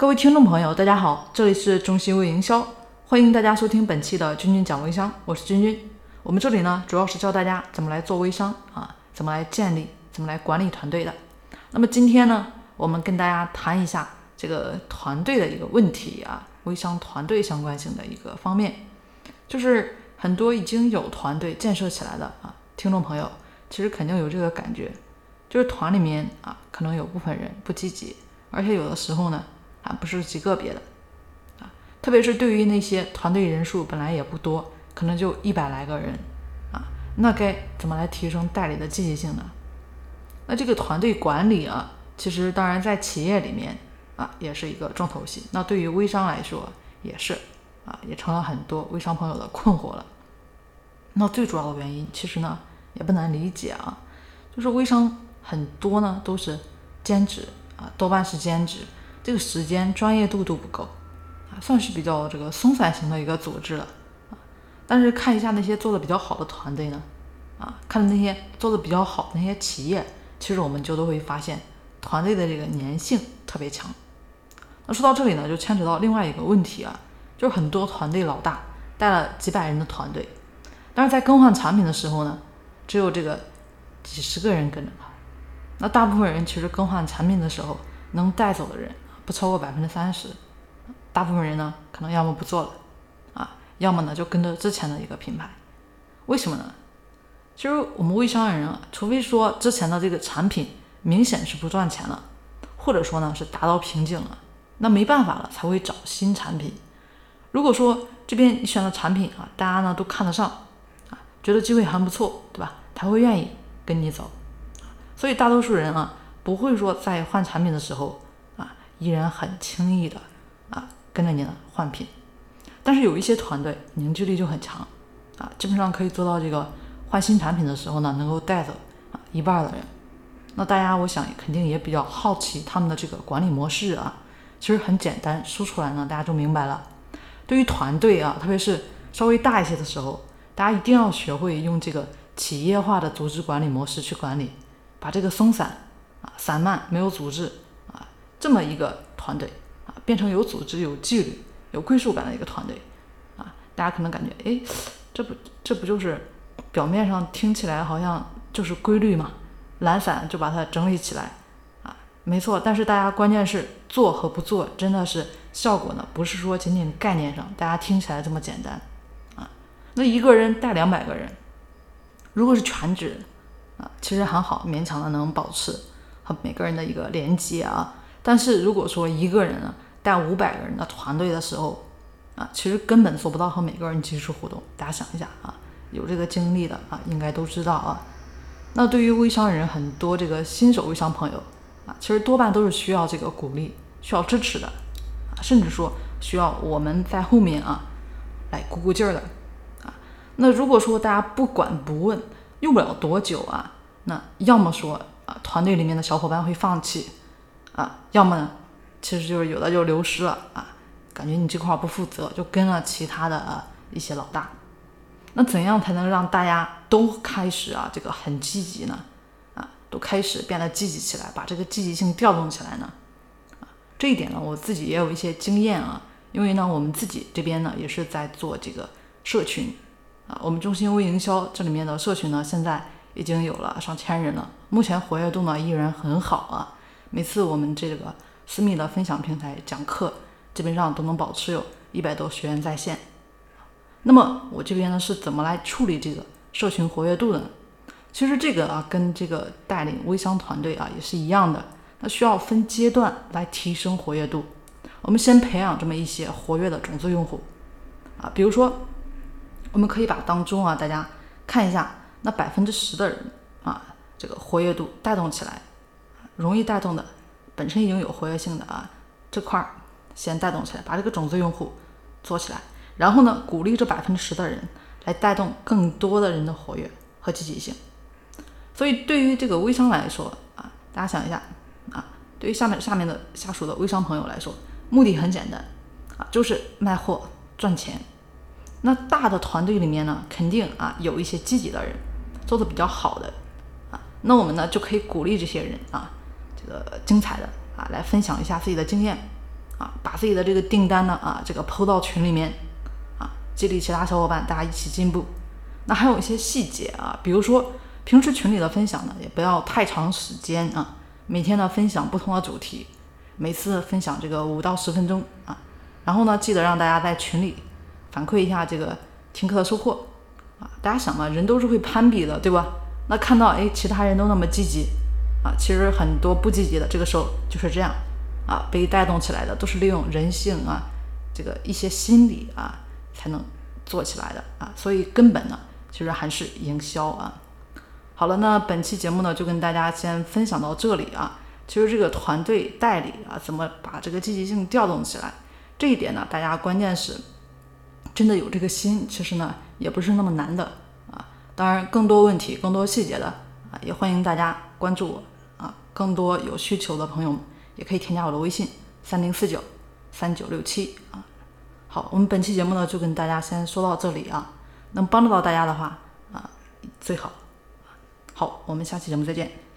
各位听众朋友，大家好，这里是中心微营销，欢迎大家收听本期的君君讲微商，我是君君。我们这里呢，主要是教大家怎么来做微商啊，怎么来建立，怎么来管理团队的。那么今天呢，我们跟大家谈一下这个团队的一个问题啊，微商团队相关性的一个方面，就是很多已经有团队建设起来的啊，听众朋友，其实肯定有这个感觉，就是团里面啊，可能有部分人不积极，而且有的时候呢。啊，不是极个别的，啊，特别是对于那些团队人数本来也不多，可能就一百来个人，啊，那该怎么来提升代理的积极性呢？那这个团队管理啊，其实当然在企业里面啊，也是一个重头戏。那对于微商来说也是，啊，也成了很多微商朋友的困惑了。那最主要的原因其实呢，也不难理解啊，就是微商很多呢都是兼职啊，多半是兼职。这个时间专业度都不够啊，算是比较这个松散型的一个组织了啊。但是看一下那些做的比较好的团队呢，啊，看那些做的比较好的那些企业，其实我们就都会发现团队的这个粘性特别强。那说到这里呢，就牵扯到另外一个问题啊，就是很多团队老大带了几百人的团队，但是在更换产品的时候呢，只有这个几十个人跟着他。那大部分人其实更换产品的时候能带走的人。不超过百分之三十，大部分人呢，可能要么不做了，啊，要么呢就跟着之前的一个品牌，为什么呢？其实我们微商人啊，除非说之前的这个产品明显是不赚钱了，或者说呢是达到瓶颈了，那没办法了才会找新产品。如果说这边你选的产品啊，大家呢都看得上，啊，觉得机会还不错，对吧？他会愿意跟你走，所以大多数人啊，不会说在换产品的时候。依然很轻易的啊跟着你的换品，但是有一些团队凝聚力就很强啊，基本上可以做到这个换新产品的时候呢，能够带走啊一半的人。那大家我想肯定也比较好奇他们的这个管理模式啊，其实很简单，说出来呢大家就明白了。对于团队啊，特别是稍微大一些的时候，大家一定要学会用这个企业化的组织管理模式去管理，把这个松散啊散漫没有组织。这么一个团队啊，变成有组织、有纪律、有归属感的一个团队啊，大家可能感觉，哎，这不这不就是表面上听起来好像就是规律嘛，懒散就把它整理起来啊，没错。但是大家关键是做和不做，真的是效果呢，不是说仅仅概念上大家听起来这么简单啊。那一个人带两百个人，如果是全职啊，其实还好，勉强的能保持和每个人的一个连接啊。但是如果说一个人带五百个人的团队的时候，啊，其实根本做不到和每个人及时互动。大家想一下啊，有这个经历的啊，应该都知道啊。那对于微商人很多这个新手微商朋友啊，其实多半都是需要这个鼓励、需要支持的啊，甚至说需要我们在后面啊来鼓鼓劲儿的啊。那如果说大家不管不问，用不了多久啊，那要么说啊，团队里面的小伙伴会放弃。啊，要么呢，其实就是有的就流失了啊，感觉你这块不负责，就跟了其他的啊一些老大。那怎样才能让大家都开始啊这个很积极呢？啊，都开始变得积极起来，把这个积极性调动起来呢？啊，这一点呢，我自己也有一些经验啊，因为呢，我们自己这边呢也是在做这个社群啊，我们中心微营销这里面的社群呢，现在已经有了上千人了，目前活跃度呢依然很好啊。每次我们这个私密的分享平台讲课，基本上都能保持有一百多学员在线。那么我这边呢是怎么来处理这个社群活跃度的呢？其实这个啊跟这个带领微商团队啊也是一样的，那需要分阶段来提升活跃度。我们先培养这么一些活跃的种子用户啊，比如说我们可以把当中啊大家看一下那百分之十的人啊这个活跃度带动起来。容易带动的，本身已经有活跃性的啊，这块儿先带动起来，把这个种子用户做起来，然后呢，鼓励这百分之十的人来带动更多的人的活跃和积极性。所以对于这个微商来说啊，大家想一下啊，对于下面下面的下属的微商朋友来说，目的很简单啊，就是卖货赚钱。那大的团队里面呢，肯定啊有一些积极的人，做的比较好的啊，那我们呢就可以鼓励这些人啊。这个精彩的啊，来分享一下自己的经验啊，把自己的这个订单呢啊这个抛到群里面啊，激励其他小伙伴，大家一起进步。那还有一些细节啊，比如说平时群里的分享呢，也不要太长时间啊，每天呢分享不同的主题，每次分享这个五到十分钟啊，然后呢记得让大家在群里反馈一下这个听课的收获啊。大家想嘛，人都是会攀比的，对吧？那看到哎其他人都那么积极啊，其实很多不积极的，这个时候就是这样啊，被带动起来的都是利用人性啊，这个一些心理啊才能做起来的啊，所以根本呢。其实还是营销啊。好了，那本期节目呢，就跟大家先分享到这里啊。其实这个团队代理啊，怎么把这个积极性调动起来，这一点呢，大家关键是真的有这个心，其实呢也不是那么难的啊。当然，更多问题、更多细节的，也欢迎大家关注我啊。更多有需求的朋友们，也可以添加我的微信三零四九三九六七啊。好，我们本期节目呢，就跟大家先说到这里啊。能帮助到大家的话啊，最好。好，我们下期节目再见。